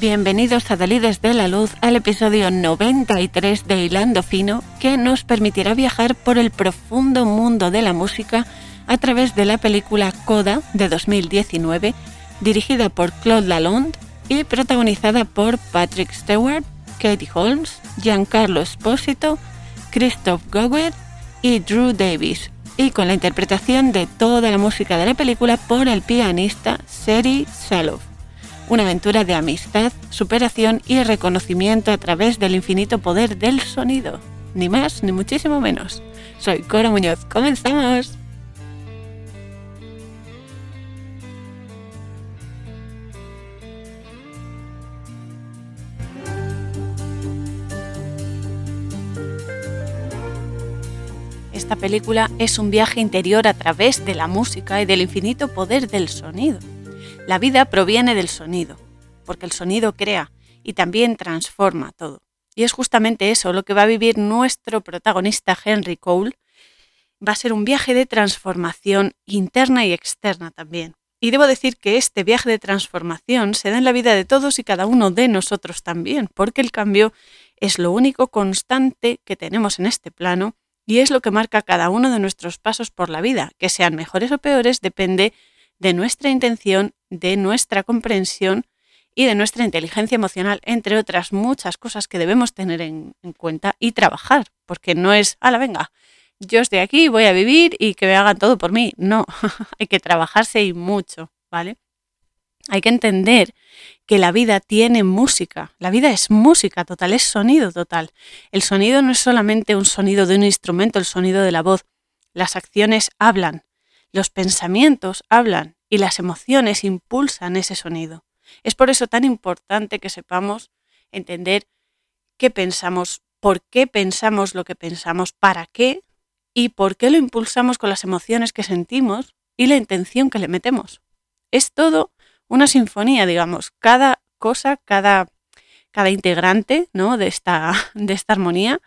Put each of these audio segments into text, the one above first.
Bienvenidos a Dalides de la Luz al episodio 93 de Hilando Fino que nos permitirá viajar por el profundo mundo de la música a través de la película Coda de 2019 dirigida por Claude Lalonde y protagonizada por Patrick Stewart, Katie Holmes, Giancarlo Esposito, Christoph Gowet y Drew Davis, y con la interpretación de toda la música de la película por el pianista Seri Salov. Una aventura de amistad, superación y reconocimiento a través del infinito poder del sonido. Ni más ni muchísimo menos. Soy Cora Muñoz. ¡Comenzamos! Esta película es un viaje interior a través de la música y del infinito poder del sonido. La vida proviene del sonido, porque el sonido crea y también transforma todo. Y es justamente eso lo que va a vivir nuestro protagonista Henry Cole. Va a ser un viaje de transformación interna y externa también. Y debo decir que este viaje de transformación se da en la vida de todos y cada uno de nosotros también, porque el cambio es lo único constante que tenemos en este plano y es lo que marca cada uno de nuestros pasos por la vida. Que sean mejores o peores depende de nuestra intención, de nuestra comprensión y de nuestra inteligencia emocional, entre otras muchas cosas que debemos tener en, cuenta y trabajar, porque no es, a la venga, yo estoy aquí, voy a vivir y que me hagan todo por mí. No, hay que trabajarse y mucho, ¿vale? Hay que entender que la vida tiene música. La vida es música total, es sonido total. El sonido no es solamente un sonido de un instrumento, el sonido de la voz. Las acciones hablan, los pensamientos hablan y las emociones impulsan ese sonido. Es por eso tan importante que sepamos entender qué pensamos, por qué pensamos lo que pensamos, para qué y por qué lo impulsamos con las emociones que sentimos y la intención que le metemos. Es todo una sinfonía, digamos. Cada cosa, cada, cada integrante ¿no? de, esta, de esta armonía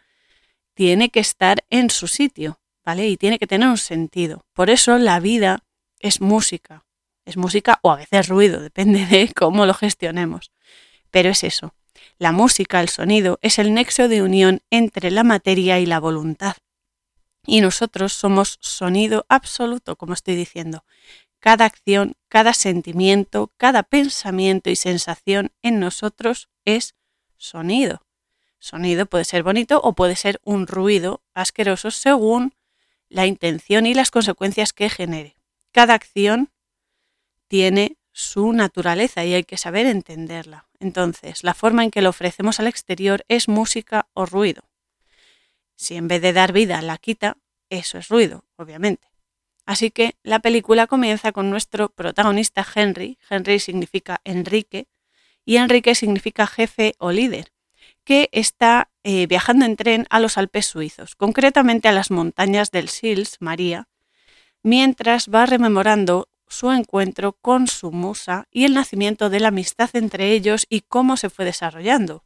tiene que estar en su sitio, ¿vale? Y tiene que tener un sentido. Por eso la vida es música. Es música o a veces ruido, depende de cómo lo gestionemos. Pero es eso. La música, el sonido, es el nexo de unión entre la materia y la voluntad. Y nosotros somos sonido absoluto, como estoy diciendo cada acción, cada sentimiento, cada pensamiento y sensación en nosotros es sonido. Sonido puede ser bonito o puede ser un ruido asqueroso según la intención y las consecuencias que genere. Cada acción tiene su naturaleza y hay que saber entenderla. Entonces, la forma en que lo ofrecemos al exterior es música o ruido. Si en vez de dar vida la quita, eso es ruido, obviamente. Así que la película comienza con nuestro protagonista Henry, Henry significa Enrique, y Enrique significa jefe o líder, que está eh, viajando en tren a los Alpes suizos, concretamente a las montañas del Sils, María, mientras va rememorando su encuentro con su musa y el nacimiento de la amistad entre ellos y cómo se fue desarrollando.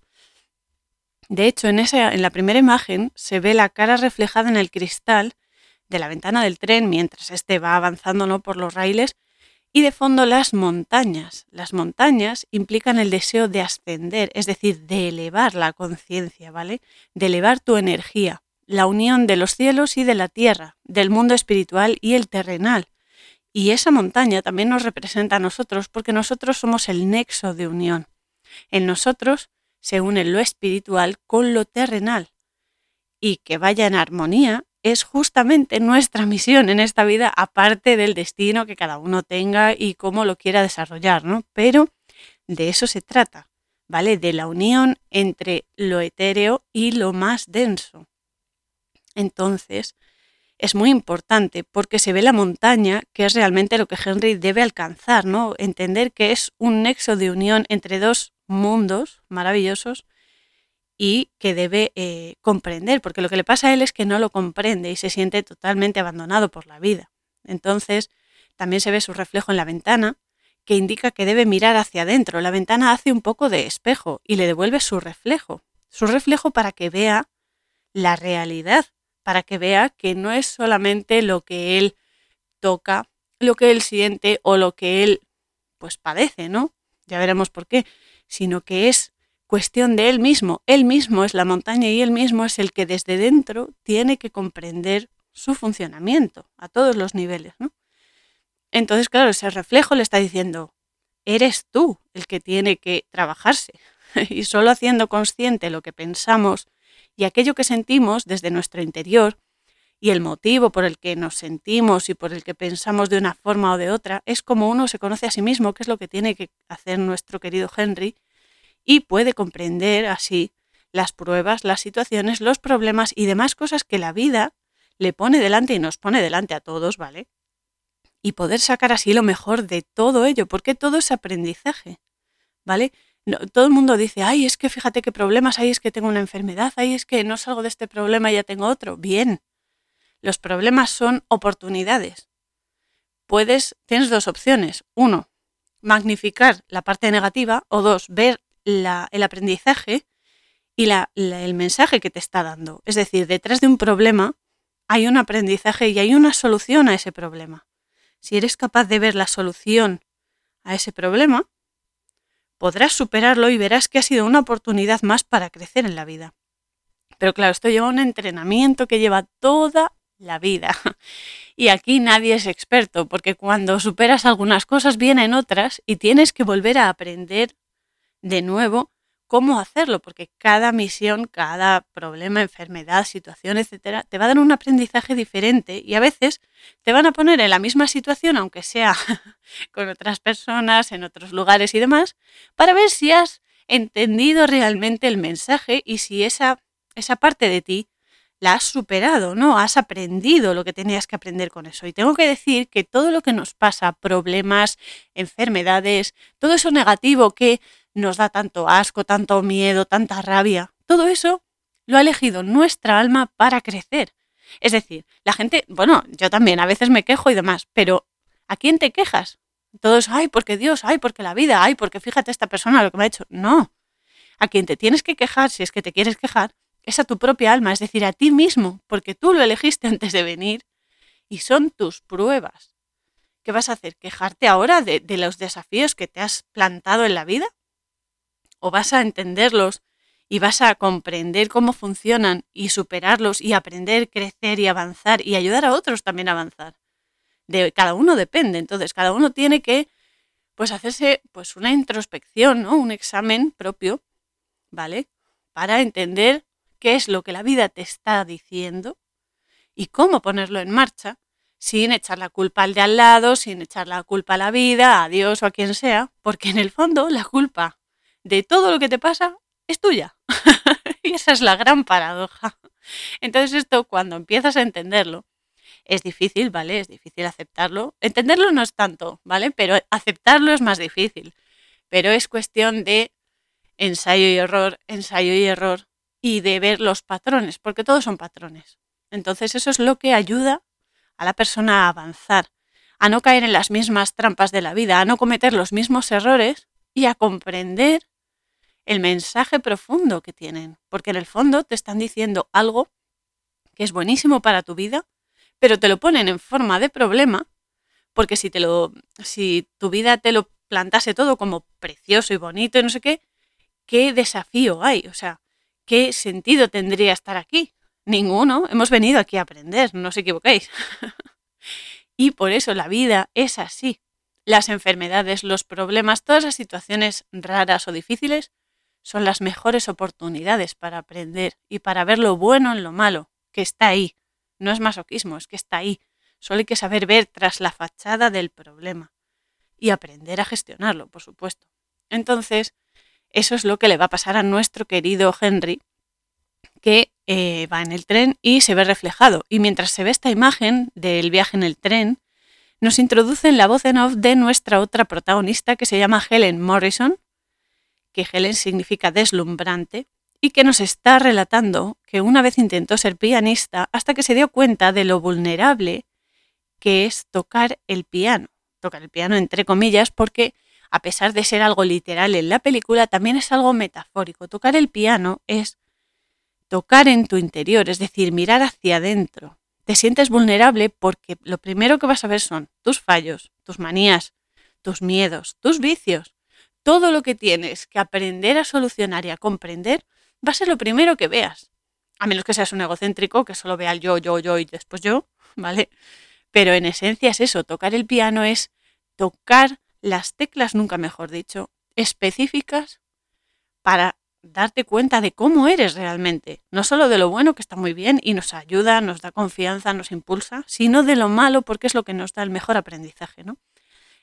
De hecho, en, esa, en la primera imagen se ve la cara reflejada en el cristal de la ventana del tren mientras éste va avanzando ¿no? por los raíles y de fondo las montañas. Las montañas implican el deseo de ascender, es decir, de elevar la conciencia, ¿vale? De elevar tu energía, la unión de los cielos y de la tierra, del mundo espiritual y el terrenal. Y esa montaña también nos representa a nosotros porque nosotros somos el nexo de unión. En nosotros se une lo espiritual con lo terrenal. Y que vaya en armonía es justamente nuestra misión en esta vida, aparte del destino que cada uno tenga y cómo lo quiera desarrollar, ¿no? Pero de eso se trata, ¿vale? De la unión entre lo etéreo y lo más denso. Entonces, es muy importante porque se ve la montaña, que es realmente lo que Henry debe alcanzar, ¿no? Entender que es un nexo de unión entre dos mundos maravillosos y que debe eh, comprender, porque lo que le pasa a él es que no lo comprende y se siente totalmente abandonado por la vida. Entonces, también se ve su reflejo en la ventana, que indica que debe mirar hacia adentro. La ventana hace un poco de espejo y le devuelve su reflejo, su reflejo para que vea la realidad, para que vea que no es solamente lo que él toca, lo que él siente o lo que él pues padece, ¿no? Ya veremos por qué, sino que es cuestión de él mismo. Él mismo es la montaña y él mismo es el que desde dentro tiene que comprender su funcionamiento a todos los niveles. ¿no? Entonces, claro, ese reflejo le está diciendo, eres tú el que tiene que trabajarse. y solo haciendo consciente lo que pensamos y aquello que sentimos desde nuestro interior y el motivo por el que nos sentimos y por el que pensamos de una forma o de otra, es como uno se conoce a sí mismo, que es lo que tiene que hacer nuestro querido Henry, y puede comprender así las pruebas, las situaciones, los problemas y demás cosas que la vida le pone delante y nos pone delante a todos, ¿vale? Y poder sacar así lo mejor de todo ello, porque todo es aprendizaje, ¿vale? Todo el mundo dice, ay, es que fíjate qué problemas hay, es que tengo una enfermedad, ay, es que no salgo de este problema y ya tengo otro. Bien, los problemas son oportunidades. Puedes, tienes dos opciones. Uno, magnificar la parte negativa o dos, ver el aprendizaje y el mensaje que te está dando. Es decir, detrás de un problema hay un aprendizaje y hay una solución a ese problema. Si eres capaz de ver la solución a ese problema, podrás superarlo y verás que ha sido una oportunidad más para crecer en la vida. Pero claro, esto lleva un entrenamiento que lleva toda la vida. Y aquí nadie es experto, porque cuando superas algunas cosas vienen otras y tienes que volver a aprender de nuevo cómo hacerlo, porque cada misión, cada problema, enfermedad, situación, etcétera, te va a dar un aprendizaje diferente y a veces te van a poner en la misma situación, aunque sea con otras personas, en otros lugares y demás, para ver si has entendido realmente el mensaje y si esa, esa parte de ti la has superado, ¿no? Has aprendido lo que tenías que aprender con eso. Y tengo que decir que todo lo que nos pasa, problemas, enfermedades, todo eso negativo que nos da tanto asco, tanto miedo, tanta rabia, todo eso lo ha elegido nuestra alma para crecer. Es decir, la gente, bueno, yo también a veces me quejo y demás, pero ¿a quién te quejas? Todos, ay, porque Dios, ay, porque la vida, ay, porque fíjate esta persona lo que me ha hecho. No. A quien te tienes que quejar, si es que te quieres quejar, es a tu propia alma, es decir, a ti mismo, porque tú lo elegiste antes de venir y son tus pruebas. ¿Qué vas a hacer? ¿Quejarte ahora de, los desafíos que te has plantado en la vida? ¿O vas a entenderlos y vas a comprender cómo funcionan y superarlos y aprender, crecer y avanzar y ayudar a otros también a avanzar? De cada uno depende, entonces cada uno tiene que pues hacerse pues una introspección, ¿no? Un examen propio, ¿vale? Para entender qué es lo que la vida te está diciendo y cómo ponerlo en marcha sin echar la culpa al de al lado, sin echar la culpa a la vida, a Dios o a quien sea, porque en el fondo la culpa de todo lo que te pasa es tuya. y esa es la gran paradoja. Entonces esto cuando empiezas a entenderlo, es difícil, ¿vale? Es difícil aceptarlo. Entenderlo no es tanto, ¿vale? Pero aceptarlo es más difícil. Pero es cuestión de ensayo y error, ensayo y error, y de ver los patrones, porque todos son patrones. Entonces eso es lo que ayuda a la persona a avanzar, a no caer en las mismas trampas de la vida, a no cometer los mismos errores y a comprender el mensaje profundo que tienen, porque en el fondo te están diciendo algo que es buenísimo para tu vida, pero te lo ponen en forma de problema, porque si te lo si tu vida te lo plantase todo como precioso y bonito y no sé qué, qué desafío hay, o sea, ¿qué sentido tendría estar aquí? Ninguno. Hemos venido aquí a aprender, no os equivoquéis. y por eso la vida es así. Las enfermedades, los problemas, todas las situaciones raras o difíciles son las mejores oportunidades para aprender y para ver lo bueno en lo malo, que está ahí. No es masoquismo, es que está ahí. Solo hay que saber ver tras la fachada del problema y aprender a gestionarlo, por supuesto. Entonces, eso es lo que le va a pasar a nuestro querido Henry, que eh, va en el tren y se ve reflejado. Y mientras se ve esta imagen del viaje en el tren, nos introducen la voz en off de nuestra otra protagonista que se llama Helen Morrison, que Helen significa deslumbrante, y que nos está relatando que una vez intentó ser pianista hasta que se dio cuenta de lo vulnerable que es tocar el piano. Tocar el piano entre comillas porque a pesar de ser algo literal en la película, también es algo metafórico. Tocar el piano es tocar en tu interior, es decir, mirar hacia adentro. Te sientes vulnerable porque lo primero que vas a ver son tus fallos, tus manías, tus miedos, tus vicios, todo lo que tienes que aprender a solucionar y a comprender va a ser lo primero que veas. A menos que seas un egocéntrico que solo vea el yo, yo, yo y después yo, ¿vale? Pero en esencia es eso, tocar el piano es tocar las teclas, nunca mejor dicho, específicas para darte cuenta de cómo eres realmente, no solo de lo bueno que está muy bien y nos ayuda, nos da confianza, nos impulsa, sino de lo malo porque es lo que nos da el mejor aprendizaje, ¿no?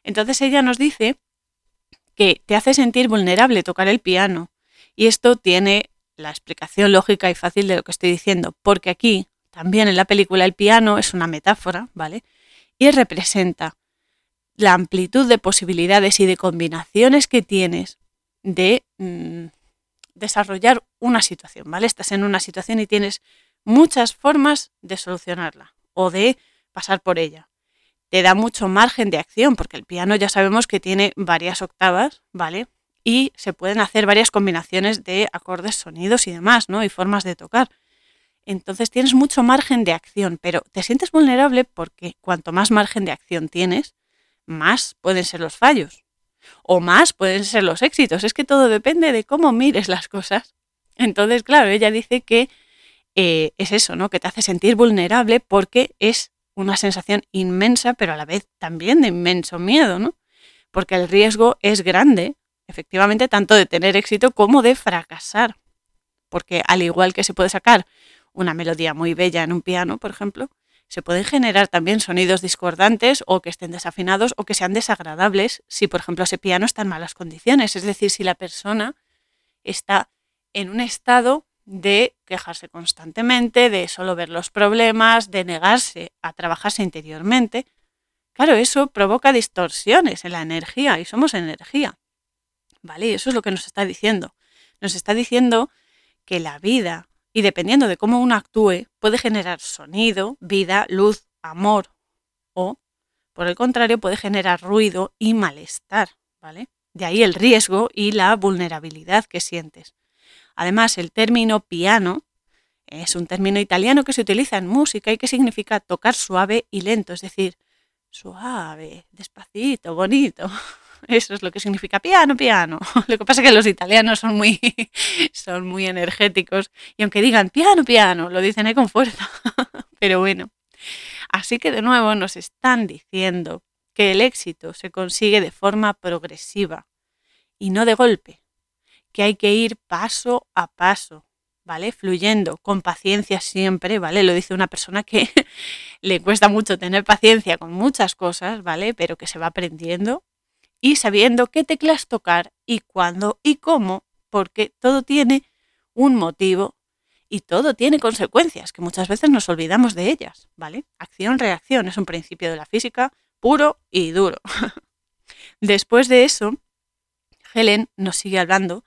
Entonces ella nos dice que te hace sentir vulnerable tocar el piano y esto tiene la explicación lógica y fácil de lo que estoy diciendo, porque aquí también en la película el piano es una metáfora, ¿vale? Y representa la amplitud de posibilidades y de combinaciones que tienes de mm, desarrollar una situación, ¿vale? Estás en una situación y tienes muchas formas de solucionarla o de pasar por ella. Te da mucho margen de acción porque el piano ya sabemos que tiene varias octavas, ¿vale? Y se pueden hacer varias combinaciones de acordes, sonidos y demás, ¿no? Y formas de tocar. Entonces tienes mucho margen de acción, pero te sientes vulnerable porque cuanto más margen de acción tienes, más pueden ser los fallos o más pueden ser los éxitos. Es que todo depende de cómo mires las cosas. Entonces, claro, ella dice que eh, es eso, ¿no? Que te hace sentir vulnerable porque es una sensación inmensa, pero a la vez también de inmenso miedo, ¿no? Porque el riesgo es grande, efectivamente, tanto de tener éxito como de fracasar. Porque al igual que se puede sacar una melodía muy bella en un piano, por ejemplo, se pueden generar también sonidos discordantes o que estén desafinados o que sean desagradables si, por ejemplo, ese piano está en malas condiciones. Es decir, si la persona está en un estado de quejarse constantemente, de solo ver los problemas, de negarse a trabajarse interiormente. Claro, eso provoca distorsiones en la energía y somos energía. ¿Vale? eso es lo que nos está diciendo. Nos está diciendo que la vida y dependiendo de cómo uno actúe, puede generar sonido, vida, luz, amor o, por el contrario, puede generar ruido y malestar, ¿vale? De ahí el riesgo y la vulnerabilidad que sientes. Además, el término piano es un término italiano que se utiliza en música y que significa tocar suave y lento, es decir, suave, despacito, bonito. Eso es lo que significa piano, piano. Lo que pasa es que los italianos son muy, son muy energéticos y aunque digan piano, piano, lo dicen ahí con fuerza. Pero bueno, así que de nuevo nos están diciendo que el éxito se consigue de forma progresiva y no de golpe, que hay que ir paso a paso, ¿vale? Fluyendo, con paciencia siempre, ¿vale? Lo dice una persona que le cuesta mucho tener paciencia con muchas cosas, ¿vale? Pero que se va aprendiendo y sabiendo qué teclas tocar y cuándo y cómo, porque todo tiene un motivo y todo tiene consecuencias, que muchas veces nos olvidamos de ellas, ¿vale? Acción-reacción es un principio de la física puro y duro. Después de eso, Helen nos sigue hablando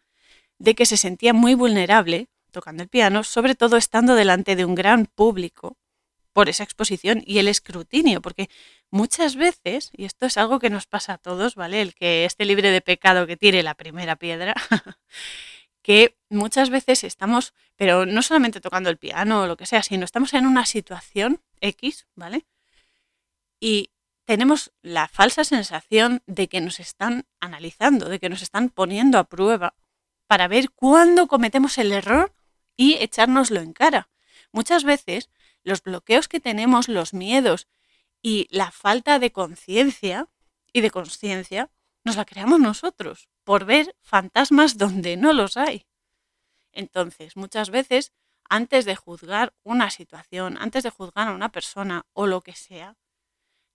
de que se sentía muy vulnerable tocando el piano, sobre todo estando delante de un gran público por esa exposición y el escrutinio, porque muchas veces, y esto es algo que nos pasa a todos, ¿vale? El que esté libre de pecado que tire la primera piedra, que muchas veces estamos, pero no solamente tocando el piano o lo que sea, sino estamos en una situación X, ¿vale? Y tenemos la falsa sensación de que nos están analizando, de que nos están poniendo a prueba para ver cuándo cometemos el error y echárnoslo en cara. Muchas veces los bloqueos que tenemos, los miedos y la falta de conciencia y de conciencia nos la creamos nosotros por ver fantasmas donde no los hay. Entonces, muchas veces, antes de juzgar una situación, antes de juzgar a una persona o lo que sea,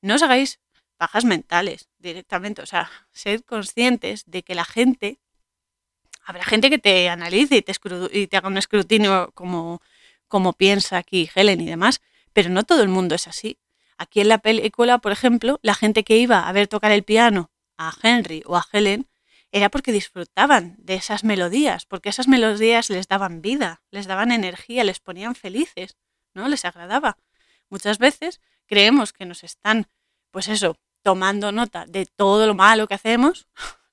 no os hagáis bajas mentales directamente. O sea, sed conscientes de que la gente, habrá gente que te analice y te, y te haga un escrutinio como como piensa aquí Helen y demás, pero no todo el mundo es así. Aquí en la película, por ejemplo, la gente que iba a ver tocar el piano a Henry o a Helen era porque disfrutaban de esas melodías, porque esas melodías les daban vida, les daban energía, les ponían felices, ¿no? Les agradaba. Muchas veces creemos que nos están, pues eso, tomando nota de todo lo malo que hacemos,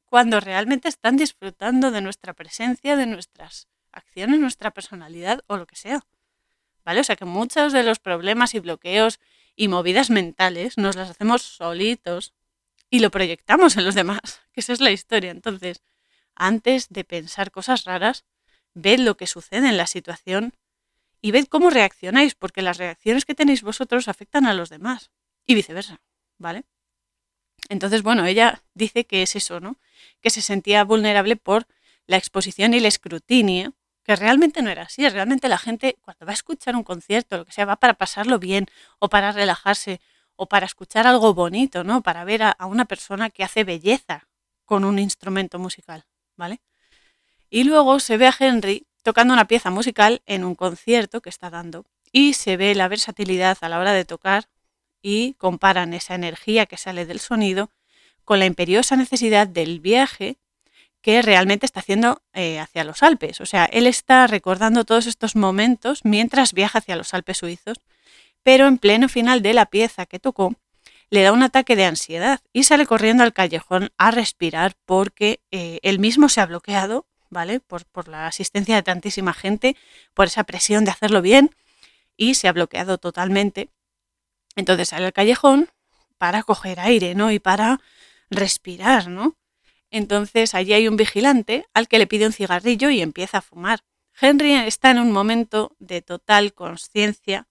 cuando realmente están disfrutando de nuestra presencia, de nuestras acciones, nuestra personalidad o lo que sea. ¿vale? O sea que muchos de los problemas y bloqueos y movidas mentales nos las hacemos solitos y lo proyectamos en los demás, que esa es la historia. Entonces, antes de pensar cosas raras, ved lo que sucede en la situación y ved cómo reaccionáis, porque las reacciones que tenéis vosotros afectan a los demás y viceversa, ¿vale? Entonces, bueno, ella dice que es eso, ¿no? Que se sentía vulnerable por la exposición y el escrutinio, que realmente no era así. Realmente la gente, cuando va a escuchar un concierto, lo que sea, va para pasarlo bien o para relajarse o para escuchar algo bonito, ¿no? Para ver a, a una persona que hace belleza con un instrumento musical, ¿vale? Y luego se ve a Henry tocando una pieza musical en un concierto que está dando y se ve la versatilidad a la hora de tocar y comparan esa energía que sale del sonido con la imperiosa necesidad del viaje que realmente está haciendo eh, hacia los Alpes. O sea, él está recordando todos estos momentos mientras viaja hacia los Alpes suizos, pero en pleno final de la pieza que tocó, le da un ataque de ansiedad y sale corriendo al callejón a respirar porque eh, él mismo se ha bloqueado, ¿vale? Por, por la asistencia de tantísima gente, por esa presión de hacerlo bien y se ha bloqueado totalmente entonces sale al callejón para coger aire, ¿no? Y para respirar, ¿no? Entonces allí hay un vigilante al que le pide un cigarrillo y empieza a fumar. Henry está en un momento de total conciencia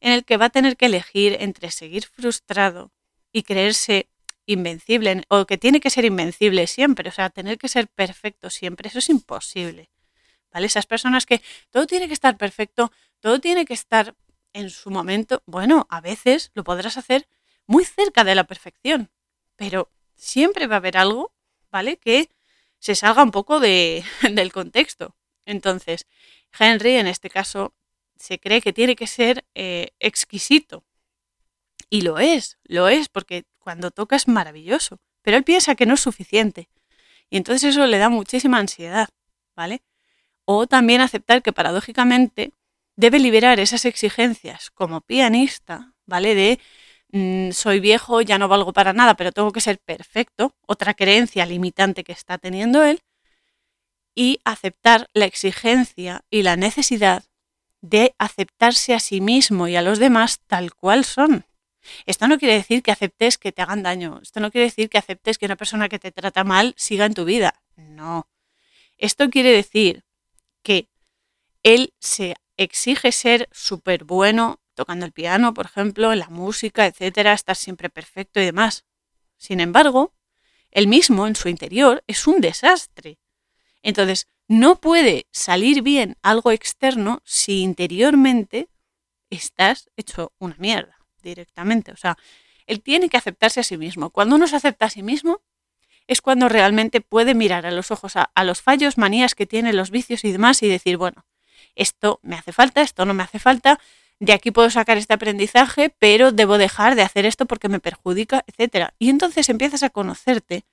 en el que va a tener que elegir entre seguir frustrado y creerse invencible, o que tiene que ser invencible siempre, o sea, tener que ser perfecto siempre, eso es imposible. ¿Vale? Esas personas que todo tiene que estar perfecto, todo tiene que estar en su momento, bueno, a veces lo podrás hacer muy cerca de la perfección, pero siempre va a haber algo, ¿vale? Que se salga un poco de, del contexto. Entonces, Henry en este caso se cree que tiene que ser eh, exquisito. Y lo es, lo es, porque cuando toca es maravilloso, pero él piensa que no es suficiente. Y entonces eso le da muchísima ansiedad, ¿vale? O también aceptar que paradójicamente debe liberar esas exigencias como pianista, ¿vale? De mm, soy viejo, ya no valgo para nada, pero tengo que ser perfecto, otra creencia limitante que está teniendo él, y aceptar la exigencia y la necesidad de aceptarse a sí mismo y a los demás tal cual son. Esto no quiere decir que aceptes que te hagan daño, esto no quiere decir que aceptes que una persona que te trata mal siga en tu vida, no. Esto quiere decir que él se exige ser súper bueno tocando el piano, por ejemplo, en la música, etcétera, estar siempre perfecto y demás. Sin embargo, él mismo en su interior es un desastre. Entonces, no puede salir bien algo externo si interiormente estás hecho una mierda directamente. O sea, él tiene que aceptarse a sí mismo. Cuando uno se acepta a sí mismo, es cuando realmente puede mirar a los ojos a, a los fallos, manías que tiene, los vicios y demás y decir, bueno, esto me hace falta, esto no me hace falta, de aquí puedo sacar este aprendizaje, pero debo dejar de hacer esto porque me perjudica, etc. Y entonces empiezas a conocerte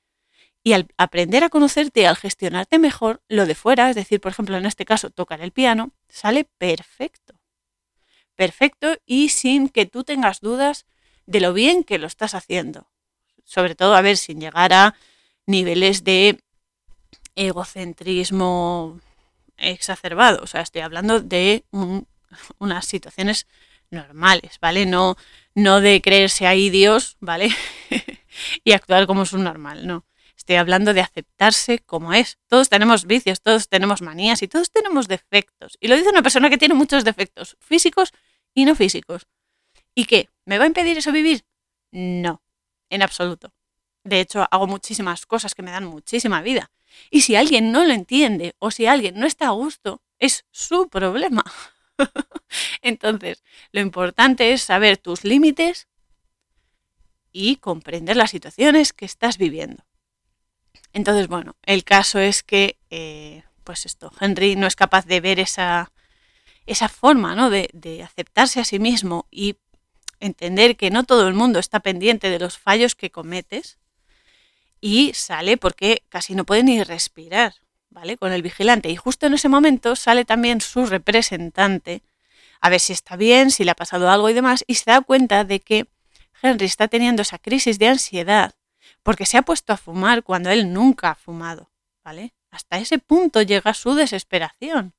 y al aprender a conocerte y al gestionarte mejor, lo de fuera, es decir, por ejemplo, en este caso, tocar el piano, sale perfecto. Perfecto y sin que tú tengas dudas de lo bien que lo estás haciendo. Sobre todo, a ver, sin llegar a niveles de egocentrismo exacerbado. O sea, estoy hablando de unas situaciones normales, ¿vale? No, no de creerse ahí Dios, ¿vale? y actuar como es un normal, no. Estoy hablando de aceptarse como es. Todos tenemos vicios, todos tenemos manías y todos tenemos defectos. Y lo dice una persona que tiene muchos defectos, físicos y no físicos. ¿Y qué? ¿Me va a impedir eso vivir? No, en absoluto. De hecho, hago muchísimas cosas que me dan muchísima vida. Y si alguien no lo entiende o si alguien no está a gusto, es su problema. Entonces, lo importante es saber tus límites y comprender las situaciones que estás viviendo. Entonces, bueno, el caso es que, eh, pues esto, Henry no es capaz de ver esa, esa forma, ¿no? De, de aceptarse a sí mismo y entender que no todo el mundo está pendiente de los fallos que cometes y sale porque casi no puede ni respirar, ¿vale? Con el vigilante. Y justo en ese momento sale también su representante a ver si está bien, si le ha pasado algo y demás, y se da cuenta de que Henry está teniendo esa crisis de ansiedad porque se ha puesto a fumar cuando él nunca ha fumado, ¿vale? Hasta ese punto llega su desesperación.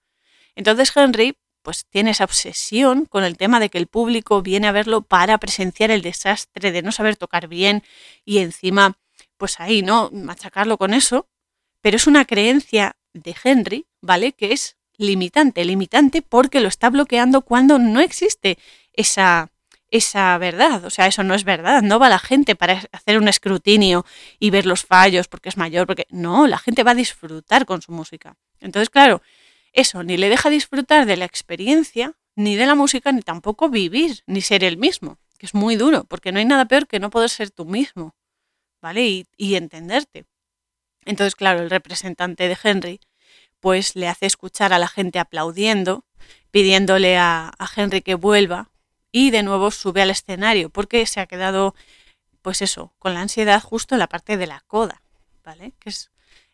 Entonces Henry pues tiene esa obsesión con el tema de que el público viene a verlo para presenciar el desastre de no saber tocar bien y encima pues ahí, ¿no? Machacarlo con eso, pero es una creencia de Henry, ¿vale? Que es limitante, limitante porque lo está bloqueando cuando no existe esa, esa verdad. O sea, eso no es verdad. No va la gente para hacer un escrutinio y ver los fallos porque es mayor, porque no, la gente va a disfrutar con su música. Entonces, claro, eso ni le deja disfrutar de la experiencia, ni de la música, ni tampoco vivir, ni ser el mismo, que es muy duro, porque no hay nada peor que no poder ser tú mismo, ¿vale? Y, y entenderte. Entonces, claro, el representante de Henry, pues le hace escuchar a la gente aplaudiendo, pidiéndole a, a Henry que vuelva, y de nuevo sube al escenario porque se ha quedado, pues eso, con la ansiedad justo en la parte de la coda, ¿vale? Que es,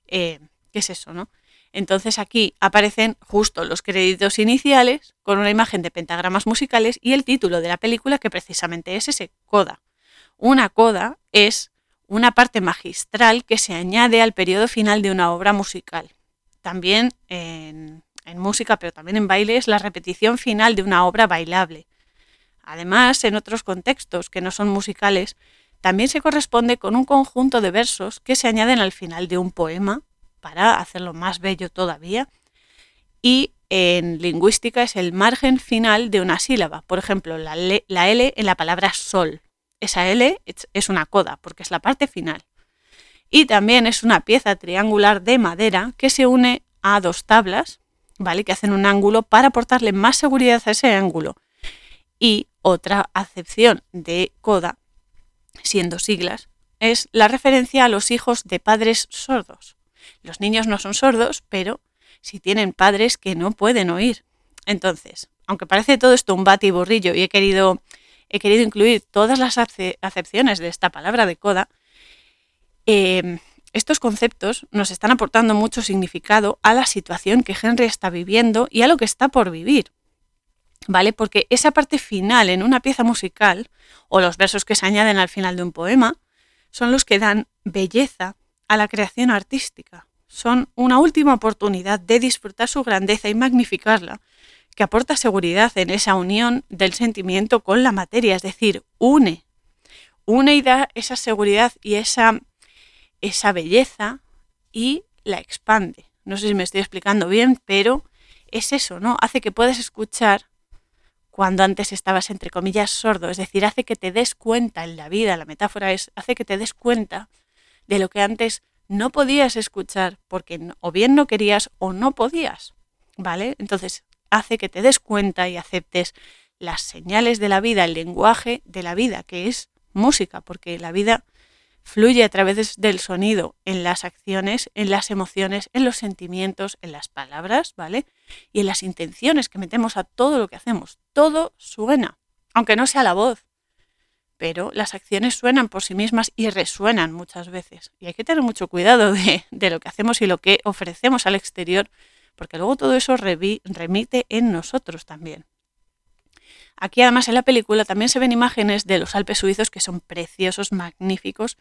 eh, ¿qué es eso, no? Entonces aquí aparecen justo los créditos iniciales con una imagen de pentagramas musicales y el título de la película que precisamente es ese coda. Una coda es una parte magistral que se añade al periodo final de una obra musical. También en, música, pero también en baile, es la repetición final de una obra bailable. Además, en otros contextos que no son musicales, también se corresponde con un conjunto de versos que se añaden al final de un poema para hacerlo más bello todavía. Y en lingüística es el margen final de una sílaba. Por ejemplo, la, L, en la palabra sol. Esa L es una coda porque es la parte final. Y también es una pieza triangular de madera que se une a dos tablas, ¿vale? Que hacen un ángulo para aportarle más seguridad a ese ángulo. Y otra acepción de coda, siendo siglas, es la referencia a los hijos de padres sordos. Los niños no son sordos, pero si tienen padres que no pueden oír. Entonces, aunque parece todo esto un batiburrillo y he querido, he querido incluir todas las acepciones de esta palabra de coda, em, estos conceptos nos están aportando mucho significado a la situación que Henry está viviendo y a lo que está por vivir. ¿vale? Porque esa parte final en una pieza musical, o los versos que se añaden al final de un poema, son los que dan belleza a la creación artística. Son una última oportunidad de disfrutar su grandeza y magnificarla, aporta seguridad en esa unión del sentimiento con la materia, es decir, une, une y da esa seguridad y esa, esa belleza y la expande. No sé si me estoy explicando bien, pero es eso, ¿no? Hace que puedas escuchar cuando antes estabas entre comillas sordo, es decir, hace que te des cuenta en la vida, la metáfora es, hace que te des cuenta de lo que antes no podías escuchar porque o bien no querías o no podías, ¿vale? Entonces, hace que te des cuenta y aceptes las señales de la vida, el lenguaje de la vida, que es música, porque la vida fluye a través del sonido en las acciones, en las emociones, en los sentimientos, en las palabras, ¿vale? Y en las intenciones que metemos a todo lo que hacemos. Todo suena, aunque no sea la voz. Pero las acciones suenan por sí mismas y resuenan muchas veces. Y hay que tener mucho cuidado de, de lo que hacemos y lo que ofrecemos al exterior, porque luego todo eso remite en nosotros también. Aquí además en la película también se ven imágenes de los Alpes suizos que son preciosos, magníficos,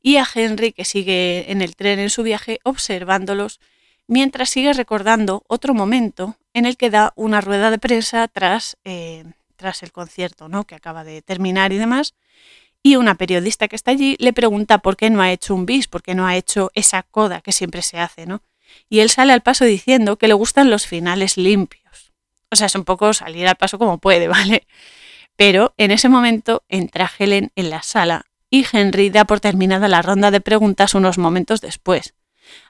y a Henry que sigue en el tren en su viaje observándolos mientras sigue recordando otro momento en el que da una rueda de prensa tras, eh, tras el concierto ¿no? que acaba de terminar y demás. Y una periodista que está allí le pregunta por qué no ha hecho un bis, por qué no ha hecho esa coda que siempre se hace, ¿no? Y él sale al paso diciendo que le gustan los finales limpios. O sea, es un poco salir al paso como puede, ¿vale? Pero en ese momento entra Helen en la sala y Henry da por terminada la ronda de preguntas unos momentos después.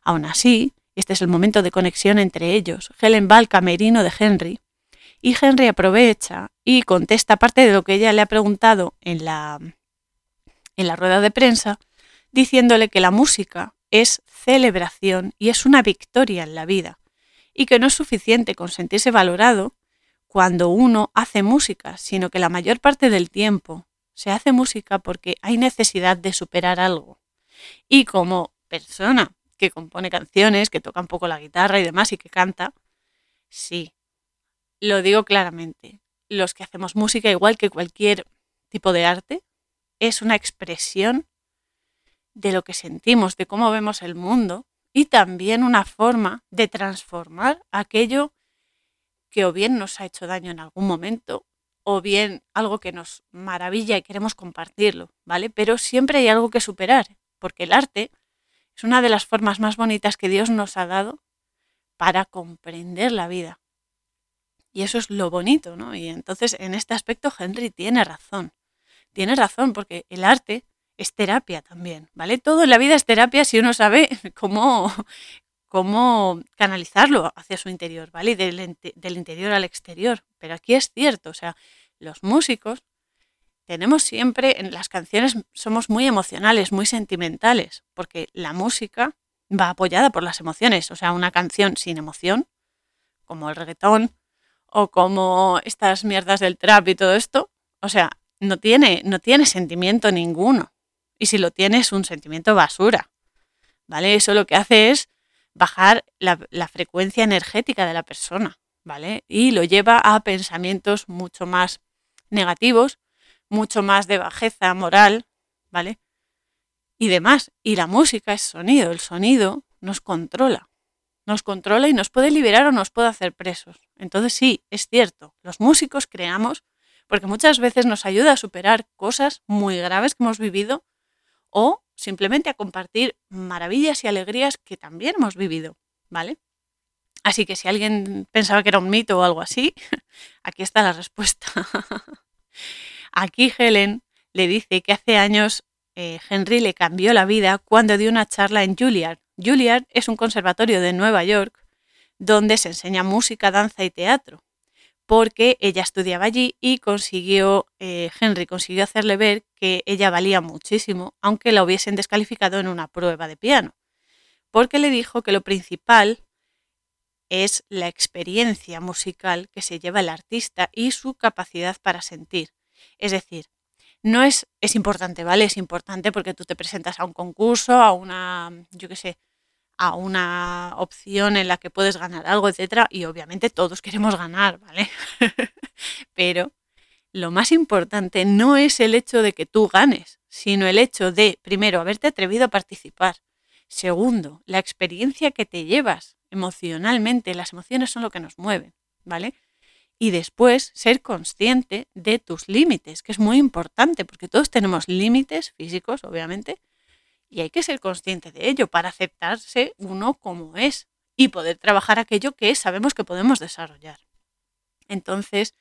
Aún así, este es el momento de conexión entre ellos. Helen va al camerino de Henry y Henry aprovecha y contesta parte de lo que ella le ha preguntado en la, en la rueda de prensa, diciéndole que la música es celebración y es una victoria en la vida, y que no es suficiente con sentirse valorado cuando uno hace música, sino que la mayor parte del tiempo se hace música porque hay necesidad de superar algo. Y como persona que compone canciones, que toca un poco la guitarra y demás y que canta, sí, lo digo claramente, los que hacemos música igual que cualquier tipo de arte, es una expresión de lo que sentimos, de cómo vemos el mundo y también una forma de transformar aquello que o bien nos ha hecho daño en algún momento o bien algo que nos maravilla y queremos compartirlo, ¿vale? Pero siempre hay algo que superar, porque el arte Es una de las formas más bonitas que Dios nos ha dado para comprender la vida. Y eso es lo bonito, ¿no? Y entonces en este aspecto Henry tiene razón. Tiene razón porque el arte es terapia también, ¿vale? Todo en la vida es terapia si uno sabe cómo, cómo canalizarlo hacia su interior, ¿vale? del, del interior al exterior. Pero aquí es cierto, o sea, los músicos tenemos siempre, en las canciones somos muy emocionales, muy sentimentales, porque la música va apoyada por las emociones. O sea, una canción sin emoción, como el reggaetón, o como estas mierdas del trap y todo esto, o sea, no tiene, no tiene sentimiento ninguno. Y si lo tiene es un sentimiento basura. ¿Vale? Eso lo que hace es bajar la, la frecuencia energética de la persona. ¿Vale? Y lo lleva a pensamientos mucho más negativos, mucho más de bajeza moral, ¿vale? Y demás. Y la música es sonido. El sonido nos controla nos controla y nos puede liberar o nos puede hacer presos. Entonces sí, es cierto, los músicos creamos porque muchas veces nos ayuda a superar cosas muy graves que hemos vivido o simplemente a compartir maravillas y alegrías que también hemos vivido, ¿vale? Así que si alguien pensaba que era un mito o algo así, aquí está la respuesta. Aquí Helen le dice que hace años eh, Henry le cambió la vida cuando dio una charla en Juilliard, Juilliard es un conservatorio de Nueva York donde se enseña música, danza y teatro, porque ella estudiaba allí y consiguió, eh, Henry consiguió hacerle ver que ella valía muchísimo, aunque la hubiesen descalificado en una prueba de piano, porque le dijo que lo principal es la experiencia musical que se lleva el artista y su capacidad para sentir. Es decir, no es, es importante, ¿vale? Es importante porque tú te presentas a un concurso, a una, yo qué sé, a una opción en la que puedes ganar algo, etcétera, y obviamente todos queremos ganar, ¿vale? Pero lo más importante no es el hecho de que tú ganes, sino el hecho de, primero, haberte atrevido a participar. Segundo, la experiencia que te llevas emocionalmente, las emociones son lo que nos mueven, ¿vale? y después ser consciente de tus límites, que es muy importante porque todos tenemos límites físicos, obviamente, y hay que ser consciente de ello para aceptarse uno como es y poder trabajar aquello que sabemos que podemos desarrollar. Entonces,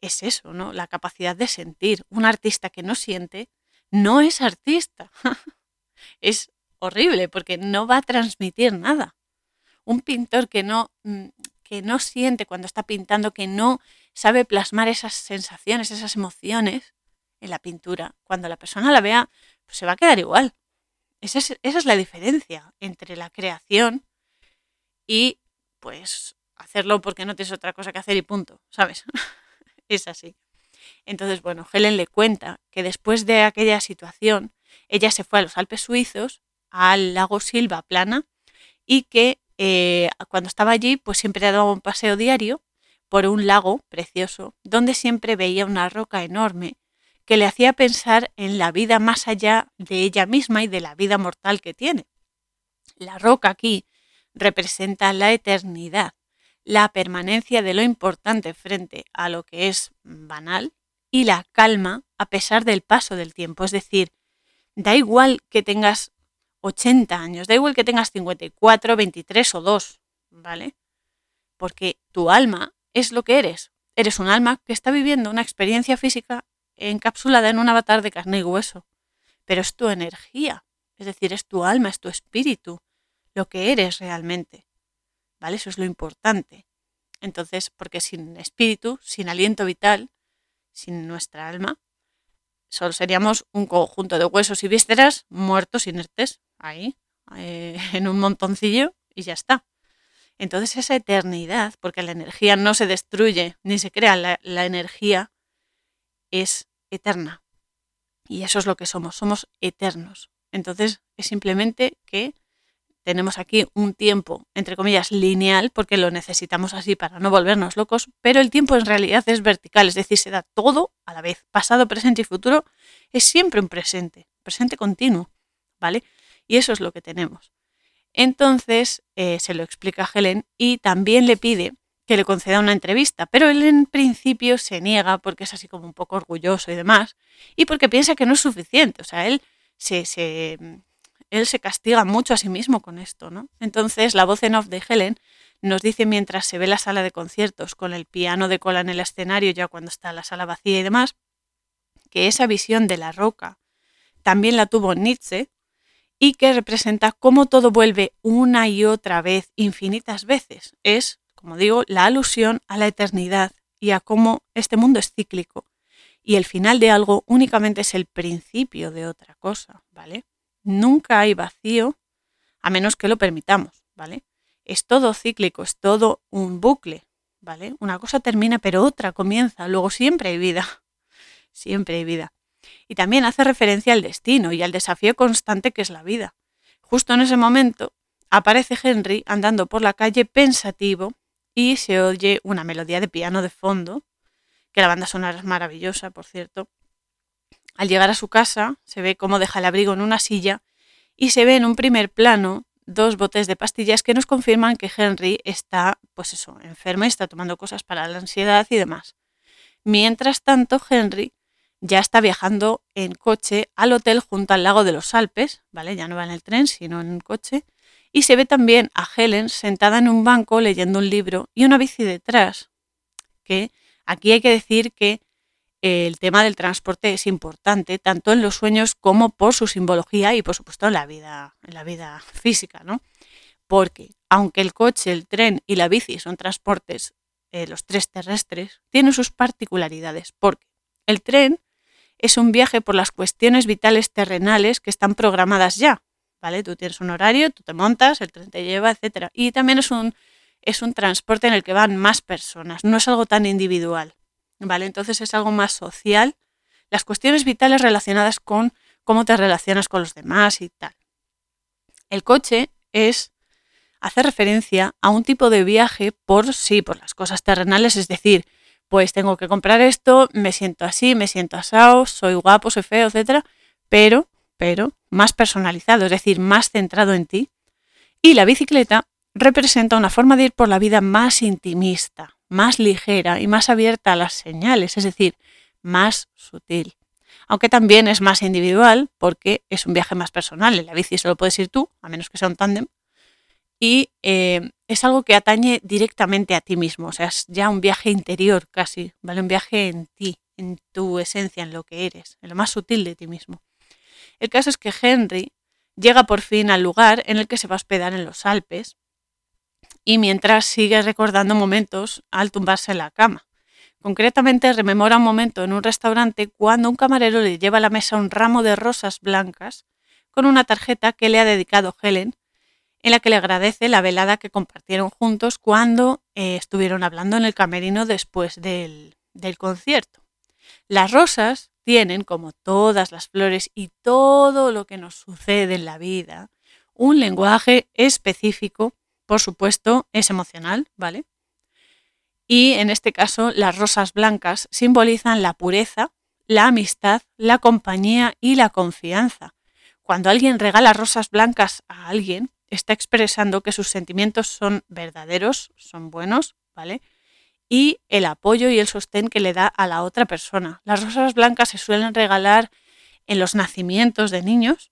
es eso, ¿no? La capacidad de sentir. Un artista que no siente no es artista. es horrible porque no va a transmitir nada. Un pintor que no mm, que no siente cuando está pintando, que no sabe plasmar esas sensaciones, esas emociones en la pintura, cuando la persona la vea, pues se va a quedar igual. Esa es, esa es la diferencia entre la creación y pues hacerlo porque no tienes otra cosa que hacer y punto, ¿sabes? es así. Entonces, bueno, Helen le cuenta que después de aquella situación, ella se fue a los Alpes suizos, al lago Silva Plana, y que eh, cuando estaba allí, pues siempre daba un paseo diario por un lago precioso, donde siempre veía una roca enorme que le hacía pensar en la vida más allá de ella misma y de la vida mortal que tiene. La roca aquí representa la eternidad, la permanencia de lo importante frente a lo que es banal y la calma a pesar del paso del tiempo. Es decir, da igual que tengas 80 años, da igual que tengas 54, 23 o 2, ¿vale? Porque tu alma es lo que eres. Eres un alma que está viviendo una experiencia física encapsulada en un avatar de carne y hueso. Pero es tu energía, es decir, es tu alma, es tu espíritu, lo que eres realmente. ¿Vale? Eso es lo importante. Entonces, porque sin espíritu, sin aliento vital, sin nuestra alma, solo seríamos un conjunto de huesos y vísceras muertos, inertes, ahí, eh, en un montoncillo y ya está. Entonces esa eternidad, porque la energía no se destruye ni se crea, la, la energía es eterna. Y eso es lo que somos, somos eternos. Entonces es simplemente que tenemos aquí un tiempo, entre comillas, lineal, porque lo necesitamos así para no volvernos locos, pero el tiempo en realidad es vertical, es decir, se da todo a la vez. Pasado, presente y futuro es siempre un presente, presente continuo, ¿vale? Y eso es lo que tenemos. Entonces eh, se lo explica a Helen y también le pide que le conceda una entrevista, pero él en principio se niega porque es así como un poco orgulloso y demás, y porque piensa que no es suficiente. O sea, él se, él se castiga mucho a sí mismo con esto, ¿no? Entonces, la voz en off de Helen nos dice mientras se ve la sala de conciertos con el piano de cola en el escenario, ya cuando está la sala vacía y demás, que esa visión de la roca también la tuvo Nietzsche y que representa cómo todo vuelve una y otra vez, infinitas veces. Es, como digo, la alusión a la eternidad y a cómo este mundo es cíclico y el final de algo únicamente es el principio de otra cosa, ¿vale? Nunca hay vacío a menos que lo permitamos, ¿vale? Es todo cíclico, es todo un bucle, ¿vale? Una cosa termina pero otra comienza, luego siempre hay vida, siempre hay vida. Y también hace referencia al destino y al desafío constante que es la vida. Justo en ese momento aparece Henry andando por la calle pensativo y se oye una melodía de piano de fondo que la banda sonora es maravillosa, por cierto. Al llegar a su casa, se ve cómo deja el abrigo en una silla y se ve en un primer plano dos botes de pastillas que nos confirman que Henry está, pues eso, enfermo y está tomando cosas para la ansiedad y demás. Mientras tanto, Henry ya está viajando en coche al hotel junto al lago de los Alpes, ¿vale? Ya no va en el tren, sino en el coche. Y se ve también a Helen sentada en un banco leyendo un libro y una bici detrás, que Aquí hay que decir que el tema del transporte es importante, tanto en los sueños como por su simbología y por supuesto en la vida, en la vida física, ¿no? Porque aunque el coche, el tren y la bici son transportes, eh, los tres terrestres, tienen sus particularidades, porque el tren es un viaje por las cuestiones vitales terrenales que están programadas ya, ¿vale? Tú tienes un horario, tú te montas, el tren te lleva, etc. Y también es un es un transporte en el que van más personas, no es algo tan individual, ¿vale? Entonces es algo más social, las cuestiones vitales relacionadas con cómo te relacionas con los demás y tal. El coche es hacer referencia a un tipo de viaje por sí, por las cosas terrenales, es decir, pues tengo que comprar esto, me siento así, me siento asado, soy guapo, soy feo, etcétera, pero, pero más personalizado, es decir, más centrado en ti. Y la bicicleta representa una forma de ir por la vida más intimista, más ligera y más abierta a las señales, es decir, más sutil. Aunque también es más individual porque es un viaje más personal. En la bici solo puedes ir tú, a menos que sea un tándem. Y eh, es algo que atañe directamente a ti mismo. O sea, es ya un viaje interior casi, ¿vale? Un viaje en ti, en tu esencia, en lo que eres, en lo más sutil de ti mismo. El caso es que Henry llega por fin al lugar en el que se va a hospedar en los Alpes y mientras sigue recordando momentos al tumbarse en la cama. Concretamente rememora un momento en un restaurante cuando un camarero le lleva a la mesa un ramo de rosas blancas con una tarjeta que le ha dedicado Helen, en la que le agradece la velada que compartieron juntos cuando eh, estuvieron hablando en el camerino después del, del concierto. Las rosas tienen, como todas las flores y todo lo que nos sucede en la vida, un lenguaje específico por supuesto, es emocional, ¿vale? Y en este caso, las rosas blancas simbolizan la pureza, la amistad, la compañía y la confianza. Cuando alguien regala rosas blancas a alguien, está expresando que sus sentimientos son verdaderos, son buenos, ¿vale? Y el apoyo y el sostén que le da a la otra persona. Las rosas blancas se suelen regalar en los nacimientos de niños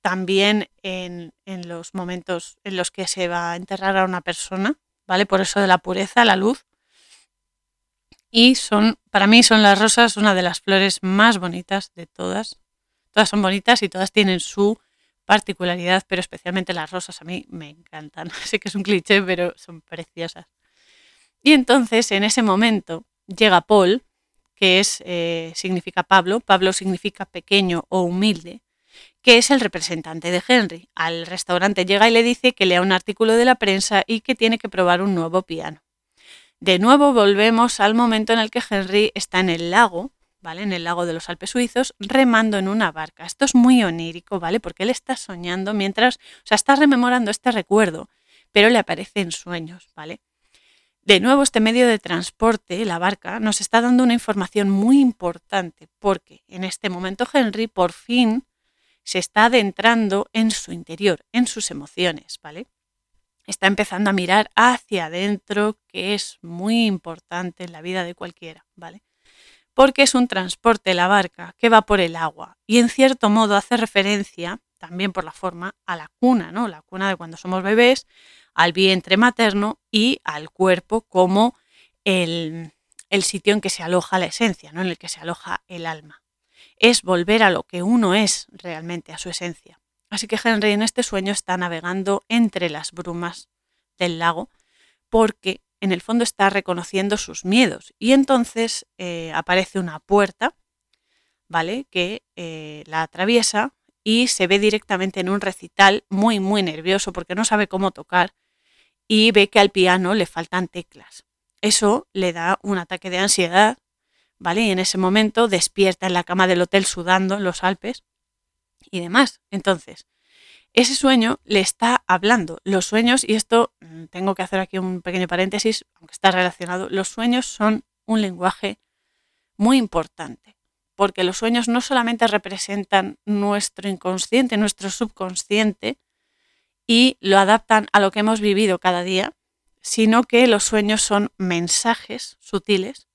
también en, los momentos en los que se va a enterrar a una persona, ¿vale? Por eso de la pureza, la luz. Y son, para mí son las rosas una de las flores más bonitas de todas. Todas son bonitas y todas tienen su particularidad, pero especialmente las rosas a mí me encantan. Sé que es un cliché, pero son preciosas. Y entonces, en ese momento, llega Paul, que es, eh, significa Pablo. Pablo significa pequeño o humilde que es el representante de Henry. Al restaurante llega y le dice que lea un artículo de la prensa y que tiene que probar un nuevo piano. De nuevo volvemos al momento en el que Henry está en el lago, ¿vale? En el lago de los Alpes suizos, remando en una barca. Esto es muy onírico, ¿vale? Porque él está soñando mientras, o sea, está rememorando este recuerdo, pero le aparece en sueños, ¿vale? De nuevo, este medio de transporte, la barca, nos está dando una información muy importante, porque en este momento Henry por fin se está adentrando en su interior, en sus emociones, ¿vale? Está empezando a mirar hacia adentro, que es muy importante en la vida de cualquiera, ¿vale? Porque es un transporte la barca que va por el agua y en cierto modo hace referencia, también por la forma, a la cuna, ¿no? La cuna de cuando somos bebés, al vientre materno y al cuerpo como el, el sitio en que se aloja la esencia, ¿no? en el que se aloja el alma. Es volver a lo que uno es realmente, a su esencia. Así que Henry en este sueño está navegando entre las brumas del lago porque en el fondo está reconociendo sus miedos y entonces eh, aparece una puerta, ¿vale? Que eh, la atraviesa y se ve directamente en un recital muy, muy nervioso porque no sabe cómo tocar y ve que al piano le faltan teclas. Eso le da un ataque de ansiedad, ¿vale? Y en ese momento despierta en la cama del hotel sudando en los Alpes y demás. Entonces, ese sueño le está hablando. Los sueños, y esto mm, tengo que hacer aquí un pequeño paréntesis, aunque está relacionado, los sueños son un lenguaje muy importante, porque los sueños no solamente representan nuestro inconsciente, nuestro subconsciente, y lo adaptan a lo que hemos vivido cada día, sino que los sueños son mensajes sutiles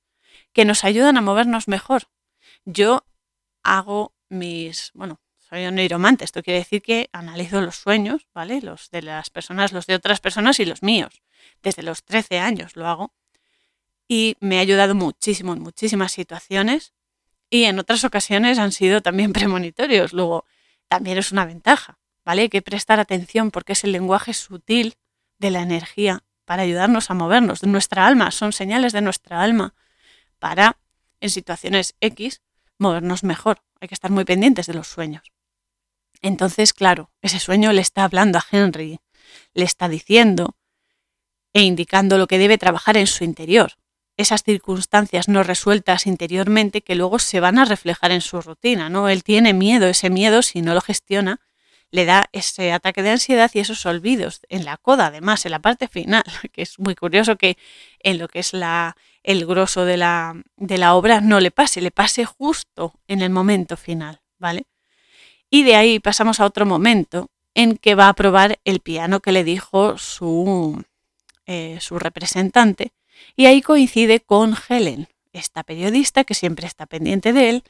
que nos ayudan a movernos mejor. Yo hago mis, bueno, soy neuromante, esto quiere decir que analizo los sueños, ¿vale? Los de las personas, los de otras personas y los míos. Desde los 13 años lo hago y me ha ayudado muchísimo en muchísimas situaciones y en otras ocasiones han sido también premonitorios. Luego, también es una ventaja, ¿vale? Hay que prestar atención porque es el lenguaje sutil de la energía para ayudarnos a movernos, de nuestra alma, son señales de nuestra alma para, en situaciones X, movernos mejor. Hay que estar muy pendientes de los sueños. Entonces, claro, ese sueño le está hablando a Henry, le está diciendo e indicando lo que debe trabajar en su interior, esas circunstancias no resueltas interiormente que luego se van a reflejar en su rutina, ¿no? Él tiene miedo, ese miedo si no lo gestiona le da ese ataque de ansiedad y esos olvidos en la coda, además, en la parte final, que es muy curioso que en lo que es la, el grosso de la, de la obra no le pase, le pase justo en el momento final, ¿vale? Y de ahí pasamos a otro momento en que va a probar el piano que le dijo su, eh, su representante, y ahí coincide con Helen, esta periodista que siempre está pendiente de él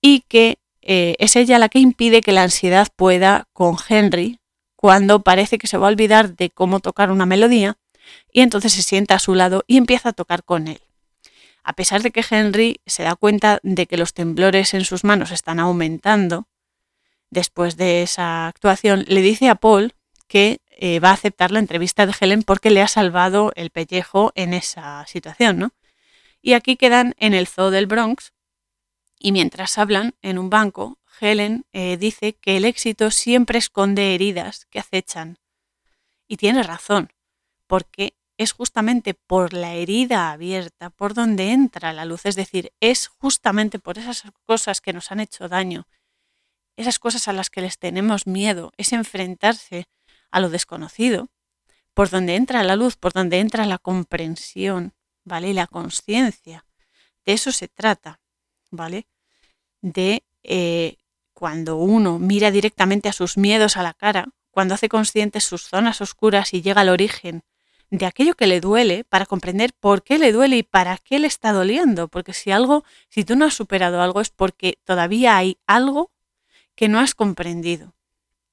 y que eh, es ella la que impide que la ansiedad pueda con Henry cuando parece que se va a olvidar de cómo tocar una melodía y entonces se sienta a su lado y empieza a tocar con él. A pesar de que Henry se da cuenta de que los temblores en sus manos están aumentando, después de esa actuación, le dice a Paul que eh, va a aceptar la entrevista de Helen porque le ha salvado el pellejo en esa situación, ¿no? Y aquí quedan en el zoo del Bronx y mientras hablan en un banco, Helen eh, dice que el éxito siempre esconde heridas que acechan. Y tiene razón, porque es justamente por la herida abierta por donde entra la luz, es decir, es justamente por esas cosas que nos han hecho daño, esas cosas a las que les tenemos miedo, es enfrentarse a lo desconocido, por donde entra la luz, por donde entra la comprensión, ¿vale? Y la conciencia. De eso se trata, ¿vale? de eh, cuando uno mira directamente a sus miedos a la cara, cuando hace conscientes sus zonas oscuras y llega al origen de aquello que le duele para comprender por qué le duele y para qué le está doliendo. Porque si algo, si tú no has superado algo es porque todavía hay algo que no has comprendido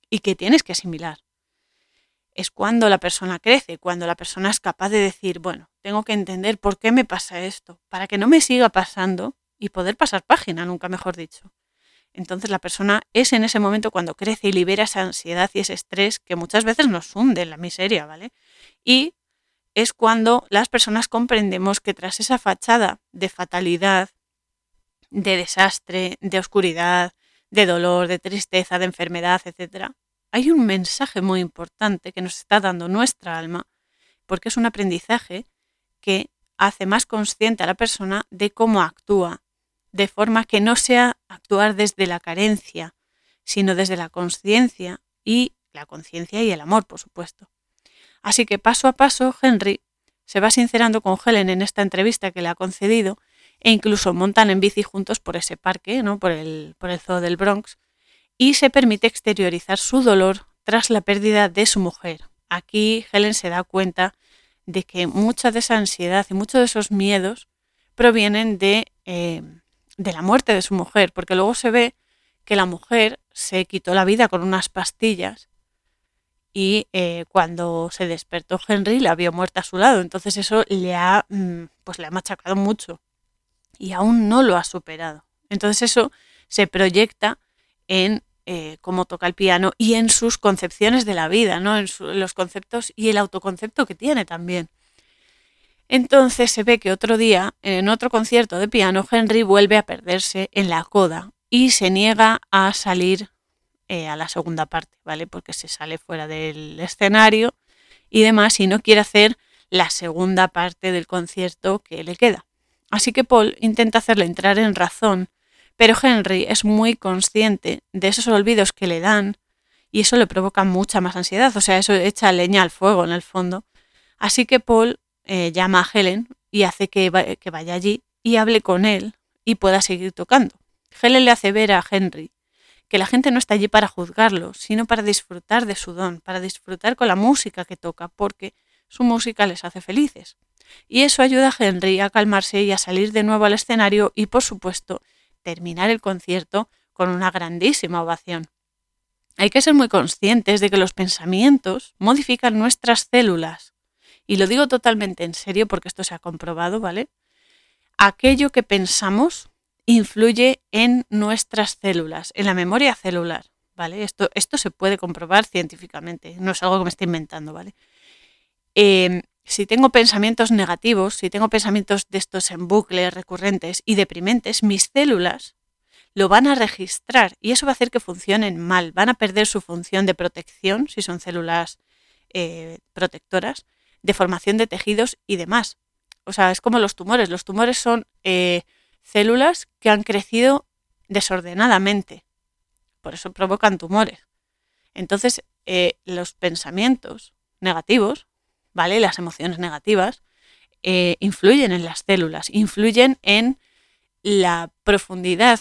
y que tienes que asimilar. Es cuando la persona crece, cuando la persona es capaz de decir, bueno, tengo que entender por qué me pasa esto, para que no me siga pasando y poder pasar página, nunca mejor dicho. Entonces la persona es en ese momento cuando crece y libera esa ansiedad y ese estrés que muchas veces nos hunde en la miseria, ¿vale? Y es cuando las personas comprendemos que tras esa fachada de fatalidad, de desastre, de oscuridad, de dolor, de tristeza, de enfermedad, etc., hay un mensaje muy importante que nos está dando nuestra alma, porque es un aprendizaje que hace más consciente a la persona de cómo actúa de forma que no sea actuar desde la carencia, sino desde la conciencia y la conciencia y el amor, por supuesto. Así que paso a paso, Henry se va sincerando con Helen en esta entrevista que le ha concedido e incluso montan en bici juntos por ese parque, ¿no? por, el, por el zoo del Bronx, y se permite exteriorizar su dolor tras la pérdida de su mujer. Aquí Helen se da cuenta de que mucha de esa ansiedad y muchos de esos miedos provienen de eh, de la muerte de su mujer, porque luego se ve que la mujer se quitó la vida con unas pastillas y eh, cuando se despertó Henry la vio muerta a su lado. Entonces eso le ha, mm, pues le ha machacado mucho y aún no lo ha superado. Entonces eso se proyecta en eh, cómo toca el piano y en sus concepciones de la vida, ¿no? en los conceptos y el autoconcepto que tiene también. Entonces se ve que otro día, en otro concierto de piano, Henry vuelve a perderse en la coda y se niega a salir eh, a la segunda parte, ¿vale? Porque se sale fuera del escenario y demás y no quiere hacer la segunda parte del concierto que le queda. Así que Paul intenta hacerle entrar en razón, pero Henry es muy consciente de esos olvidos que le dan y eso le provoca mucha más ansiedad, o sea, eso echa leña al fuego en el fondo. Así que Paul eh, llama a Helen y hace que, que vaya allí y hable con él y pueda seguir tocando. Helen le hace ver a Henry que la gente no está allí para juzgarlo, sino para disfrutar de su don, para disfrutar con la música que toca, porque su música les hace felices. Y eso ayuda a Henry a calmarse y a salir de nuevo al escenario y, por supuesto, terminar el concierto con una grandísima ovación. Hay que ser muy conscientes de que los pensamientos modifican nuestras células y lo digo totalmente en serio porque esto se ha comprobado, ¿vale? Aquello que pensamos influye en nuestras células, en la memoria celular, ¿vale? Esto, esto se puede comprobar científicamente, no es algo que me esté inventando, ¿vale? Em, si tengo pensamientos negativos, si tengo pensamientos de estos en bucles recurrentes y deprimentes, mis células lo van a registrar y eso va a hacer que funcionen mal, van a perder su función de protección, si son células eh, protectoras, de formación de tejidos y demás. O sea, es como los tumores. Los tumores son eh, células que han crecido desordenadamente. Por eso provocan tumores. Entonces, eh, los pensamientos negativos, ¿vale? Las emociones negativas, eh, influyen en las células, influyen en la profundidad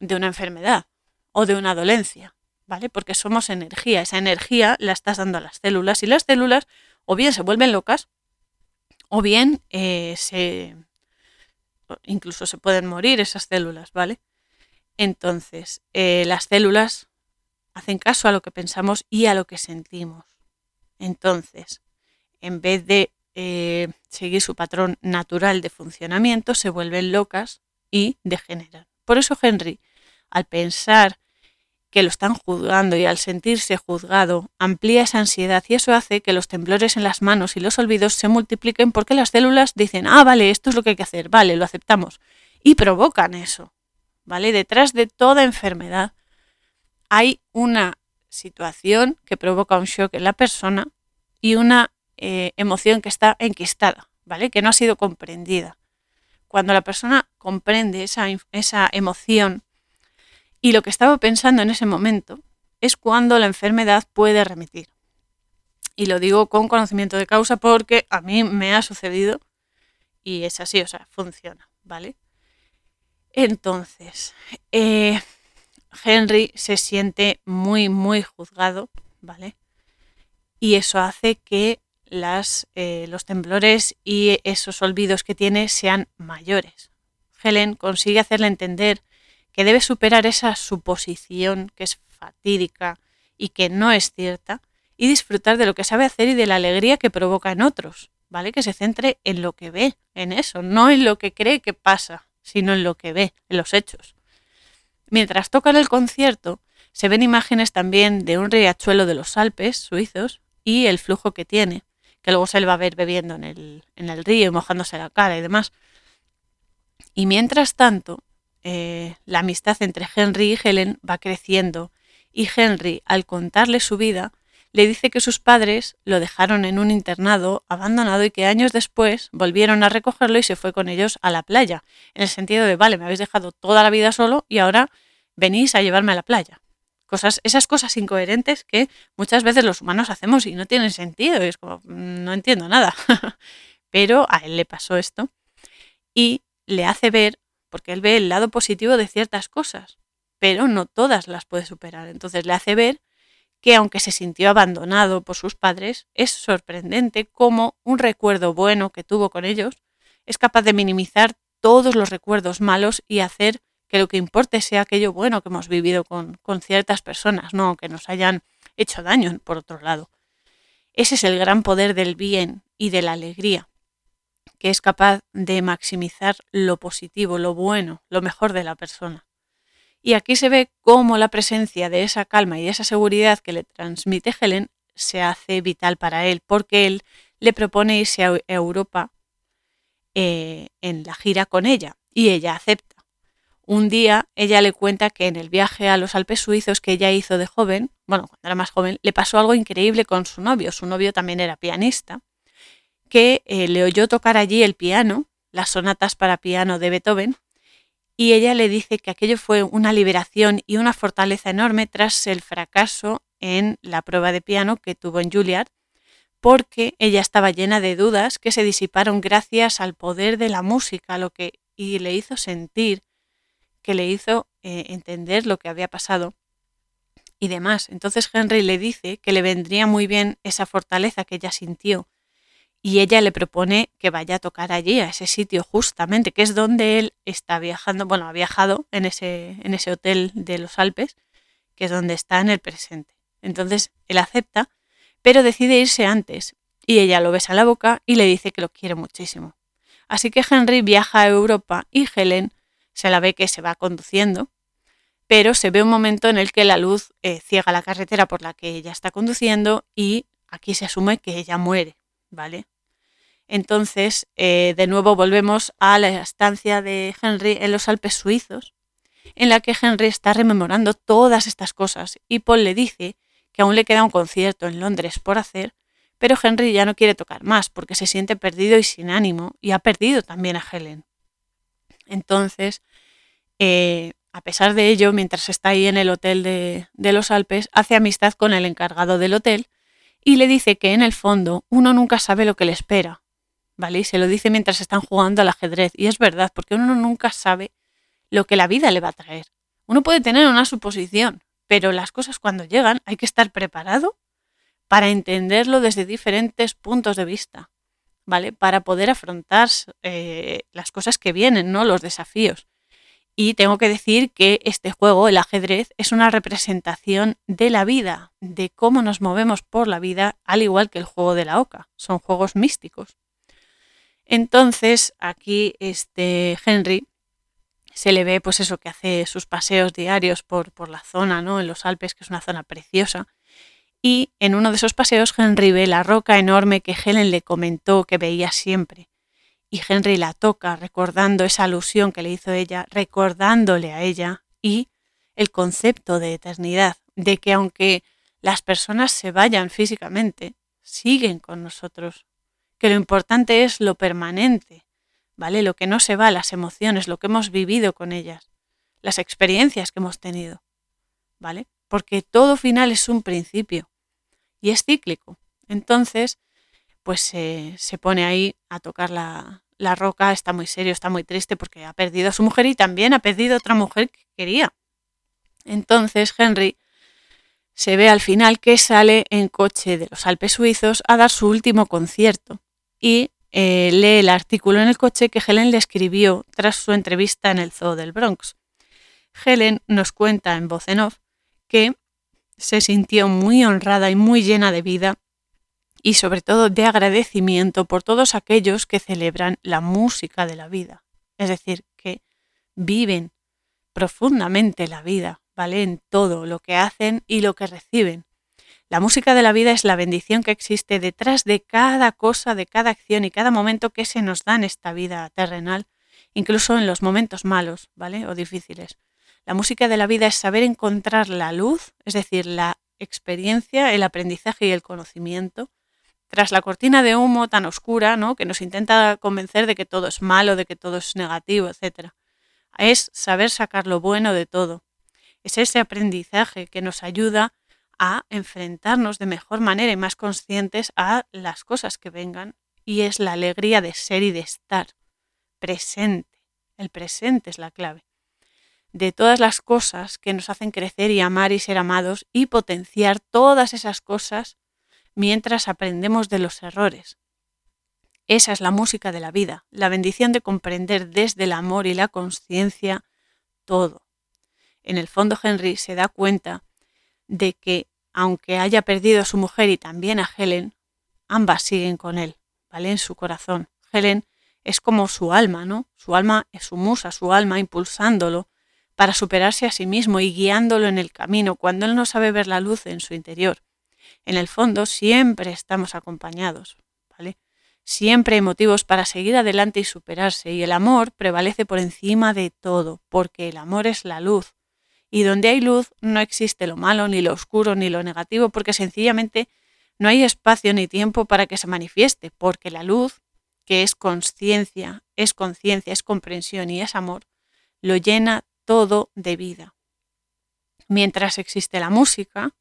de una enfermedad o de una dolencia, ¿vale? Porque somos energía. Esa energía la estás dando a las células y las células o bien se vuelven locas, o bien eh, se, incluso se pueden morir esas células, ¿vale? Entonces, eh, las células hacen caso a lo que pensamos y a lo que sentimos. Entonces, en vez de eh, seguir su patrón natural de funcionamiento, se vuelven locas y degeneran. Por eso Henry, al pensar que lo están juzgando y al sentirse juzgado amplía esa ansiedad y eso hace que los temblores en las manos y los olvidos se multipliquen porque las células dicen, ah, vale, esto es lo que hay que hacer, vale, lo aceptamos. Y provocan eso, ¿vale? Detrás de toda enfermedad hay una situación que provoca un shock en la persona y una eh, emoción que está enquistada, ¿vale? Que no ha sido comprendida. Cuando la persona comprende esa, esa emoción, y lo que estaba pensando en ese momento es cuando la enfermedad puede remitir. Y lo digo con conocimiento de causa porque a mí me ha sucedido y es así, o sea, funciona, ¿vale? Entonces, eh, Henry se siente muy, muy juzgado, ¿vale? Y eso hace que eh, los temblores y esos olvidos que tiene sean mayores. Helen consigue hacerle entender que debe superar esa suposición que es fatídica y que no es cierta y disfrutar de lo que sabe hacer y de la alegría que provoca en otros, ¿vale? Que se centre en lo que ve, en eso, no en lo que cree que pasa, sino en lo que ve, en los hechos. Mientras tocan el concierto, se ven imágenes también de un riachuelo de los Alpes suizos y el flujo que tiene, que luego se le va a ver bebiendo en el, en el río y mojándose la cara y demás. Y mientras tanto, eh, la amistad entre Henry y Helen va creciendo y Henry, al contarle su vida, le dice que sus padres lo dejaron en un internado abandonado y que años después volvieron a recogerlo y se fue con ellos a la playa, en el sentido de, vale, me habéis dejado toda la vida solo y ahora venís a llevarme a la playa. Esas cosas incoherentes que muchas veces los humanos hacemos y no tienen sentido, y es como, mm, no entiendo nada. Pero a él le pasó esto y le hace ver porque él ve el lado positivo de ciertas cosas, pero no todas las puede superar. Entonces le hace ver que aunque se sintió abandonado por sus padres, es sorprendente cómo un recuerdo bueno que tuvo con ellos es capaz de minimizar todos los recuerdos malos y hacer que lo que importe sea aquello bueno que hemos vivido con, con ciertas personas, no que nos hayan hecho daño, por otro lado. Ese es el gran poder del bien y de la alegría, que es capaz de maximizar lo positivo, lo bueno, lo mejor de la persona. Y aquí se ve cómo la presencia de esa calma y esa seguridad que le transmite Helen se hace vital para él, porque él le propone irse a Europa eh, en la gira con ella y ella acepta. Un día ella le cuenta que en el viaje a los Alpes suizos que ella hizo de joven, bueno, cuando era más joven, le pasó algo increíble con su novio. Su novio también era pianista, que eh, le oyó tocar allí el piano, las sonatas para piano de Beethoven, y ella le dice que aquello fue una liberación y una fortaleza enorme tras el fracaso en la prueba de piano que tuvo en Juilliard, porque ella estaba llena de dudas que se disiparon gracias al poder de la música, lo que y le hizo sentir, que le hizo eh, entender lo que había pasado y demás. Entonces Henry le dice que le vendría muy bien esa fortaleza que ella sintió y ella le propone que vaya a tocar allí, a ese sitio justamente, que es donde él está viajando, bueno, ha viajado en ese, en ese hotel de los Alpes, que es donde está en el presente. Entonces él acepta, pero decide irse antes y ella lo besa la boca y le dice que lo quiere muchísimo. Así que Henry viaja a Europa y Helen se la ve que se va conduciendo, pero se ve un momento en el que la luz eh, ciega la carretera por la que ella está conduciendo y aquí se asume que ella muere, ¿vale? Entonces, eh, de nuevo volvemos a la estancia de Henry en los Alpes suizos, en la que Henry está rememorando todas estas cosas y Paul le dice que aún le queda un concierto en Londres por hacer, pero Henry ya no quiere tocar más porque se siente perdido y sin ánimo y ha perdido también a Helen. Entonces, eh, a pesar de ello, mientras está ahí en el hotel de, de los Alpes, hace amistad con el encargado del hotel y le dice que en el fondo uno nunca sabe lo que le espera ¿vale? Y se lo dice mientras están jugando al ajedrez. Y es verdad, porque uno nunca sabe lo que la vida le va a traer. Uno puede tener una suposición, pero las cosas cuando llegan hay que estar preparado para entenderlo desde diferentes puntos de vista, ¿vale? Para poder afrontar eh, las cosas que vienen, ¿no? Los desafíos. Y tengo que decir que este juego, el ajedrez, es una representación de la vida, de cómo nos movemos por la vida, al igual que el juego de la oca. Son juegos místicos. Entonces, aquí este Henry se le ve, pues eso, que hace sus paseos diarios por, por la zona, ¿no? En los Alpes, que es una zona preciosa. Y en uno de esos paseos, Henry ve la roca enorme que Helen le comentó que veía siempre. Y Henry la toca, recordando esa alusión que le hizo ella, recordándole a ella y el concepto de eternidad, de que aunque las personas se vayan físicamente, siguen con nosotros, que lo importante es lo permanente, ¿vale? Lo que no se va, las emociones, lo que hemos vivido con ellas, las experiencias que hemos tenido, ¿vale? Porque todo final es un principio y es cíclico. Entonces, pues se pone ahí a tocar la, la roca, está muy serio, está muy triste porque ha perdido a su mujer y también ha perdido a otra mujer que quería. Entonces Henry se ve al final que sale en coche de los Alpes suizos a dar su último concierto y eh, lee el artículo en el coche que Helen le escribió tras su entrevista en el Zoo del Bronx. Helen nos cuenta en voz en off que se sintió muy honrada y muy llena de vida y sobre todo de agradecimiento por todos aquellos que celebran la música de la vida, es decir, que viven profundamente la vida, ¿vale? En todo lo que hacen y lo que reciben. La música de la vida es la bendición que existe detrás de cada cosa, de cada acción y cada momento que se nos da en esta vida terrenal, incluso en los momentos malos, ¿vale? O difíciles. La música de la vida es saber encontrar la luz, es decir, la experiencia, el aprendizaje y el conocimiento, tras la cortina de humo tan oscura, ¿no? Que nos intenta convencer de que todo es malo, de que todo es negativo, etc. Es saber sacar lo bueno de todo. Es ese aprendizaje que nos ayuda a enfrentarnos de mejor manera y más conscientes a las cosas que vengan y es la alegría de ser y de estar presente. El presente es la clave. De todas las cosas que nos hacen crecer y amar y ser amados y potenciar todas esas cosas mientras aprendemos de los errores. Esa es la música de la vida, la bendición de comprender desde el amor y la conciencia todo. En el fondo Henry se da cuenta de que aunque haya perdido a su mujer y también a Helen, ambas siguen con él, ¿vale? En su corazón. Helen es como su alma, ¿no? Su alma es su musa, su alma impulsándolo para superarse a sí mismo y guiándolo en el camino cuando él no sabe ver la luz en su interior. En el fondo siempre estamos acompañados, ¿vale? Siempre hay motivos para seguir adelante y superarse y el amor prevalece por encima de todo, porque el amor es la luz. Y donde hay luz no existe lo malo, ni lo oscuro, ni lo negativo, porque sencillamente no hay espacio ni tiempo para que se manifieste, porque la luz, que es conciencia, es conciencia, es comprensión y es amor, lo llena todo de vida. Mientras existe la música,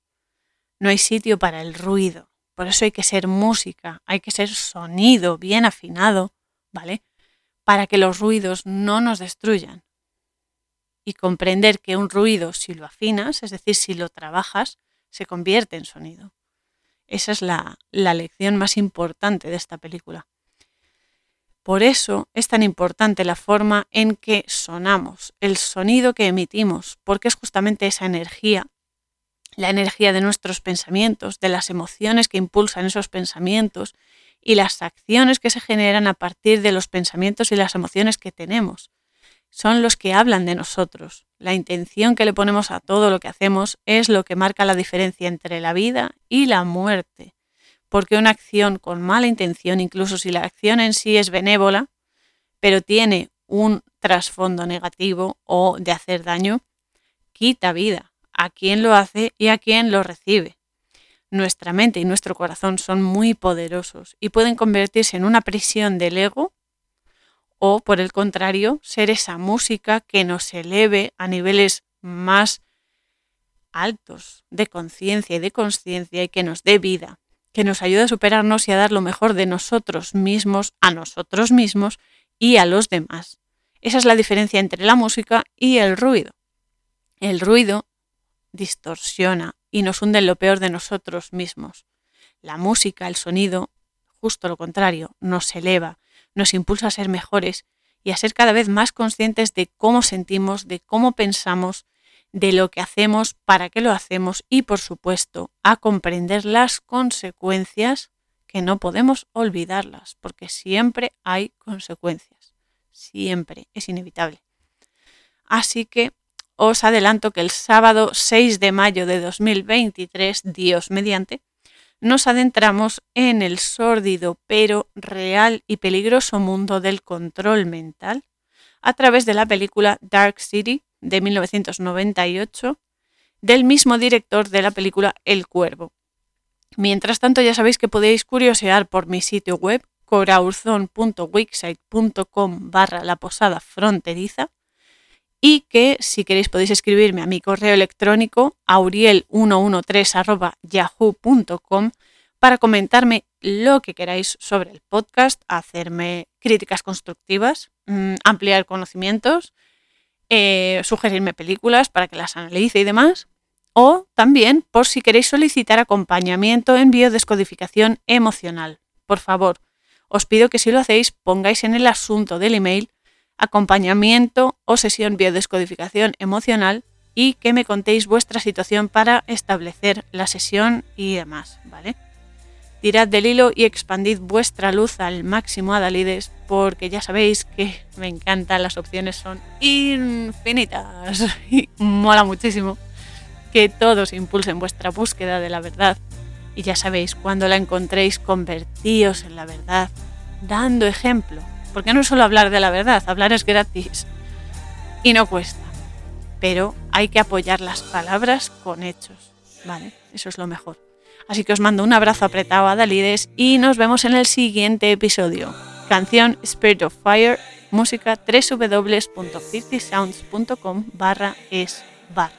no hay sitio para el ruido. Por eso hay que ser música, hay que ser sonido bien afinado, ¿vale? Para que los ruidos no nos destruyan. Y comprender que un ruido, si lo afinas, es decir, si lo trabajas, se convierte en sonido. Esa es la, la lección más importante de esta película. Por eso es tan importante la forma en que sonamos, el sonido que emitimos, porque es justamente esa energía, la energía de nuestros pensamientos, de las emociones que impulsan esos pensamientos y las acciones que se generan a partir de los pensamientos y las emociones que tenemos. Son los que hablan de nosotros. La intención que le ponemos a todo lo que hacemos es lo que marca la diferencia entre la vida y la muerte porque una acción con mala intención, incluso si la acción en sí es benévola, pero tiene un trasfondo negativo o de hacer daño, quita vida a quien lo hace y a quien lo recibe. Nuestra mente y nuestro corazón son muy poderosos y pueden convertirse en una prisión del ego o, por el contrario, ser esa música que nos eleve a niveles más altos de conciencia y de conciencia y que nos dé vida que nos ayude a superarnos y a dar lo mejor de nosotros mismos a nosotros mismos y a los demás. Esa es la diferencia entre la música y el ruido. El ruido distorsiona y nos hunde en lo peor de nosotros mismos. La música, el sonido, justo lo contrario, nos eleva, nos impulsa a ser mejores y a ser cada vez más conscientes de cómo sentimos, de cómo pensamos de lo que hacemos, para qué lo hacemos y, por supuesto, a comprender las consecuencias que no podemos olvidarlas, porque siempre hay consecuencias, siempre, es inevitable. Así que os adelanto que el sábado 6 de mayo de 2023, Dios mediante, nos adentramos en el sórdido pero real y peligroso mundo del control mental a través de la película Dark City de 1998 del mismo director de la película El Cuervo. Mientras tanto ya sabéis que podéis curiosear por mi sitio web coraurzon.wixsite.com barra la posada fronteriza y que si queréis podéis escribirme a mi correo electrónico auriel113 yahoo.com para comentarme lo que queráis sobre el podcast, hacerme críticas constructivas, mm, ampliar conocimientos eh, sugerirme películas para que las analice y demás. O también por si queréis solicitar acompañamiento en biodescodificación emocional. Por favor, os pido que si lo hacéis pongáis en el asunto del email acompañamiento o sesión biodescodificación emocional y que me contéis vuestra situación para establecer la sesión y demás, ¿vale? Tirad del hilo y expandid vuestra luz al máximo, Adalides, porque ya sabéis que me encantan, las opciones son infinitas y mola muchísimo que todos impulsen vuestra búsqueda de la verdad. Y ya sabéis, cuando la encontréis, convertíos en la verdad, dando ejemplo. Porque no solo hablar de la verdad, hablar es gratis y no cuesta. Pero hay que apoyar las palabras con hechos, ¿vale? Eso es lo mejor. Así que os mando un abrazo apretado a Dalides y nos vemos en el siguiente episodio. Canción Spirit of Fire, música www.50sounds.com barra es barra.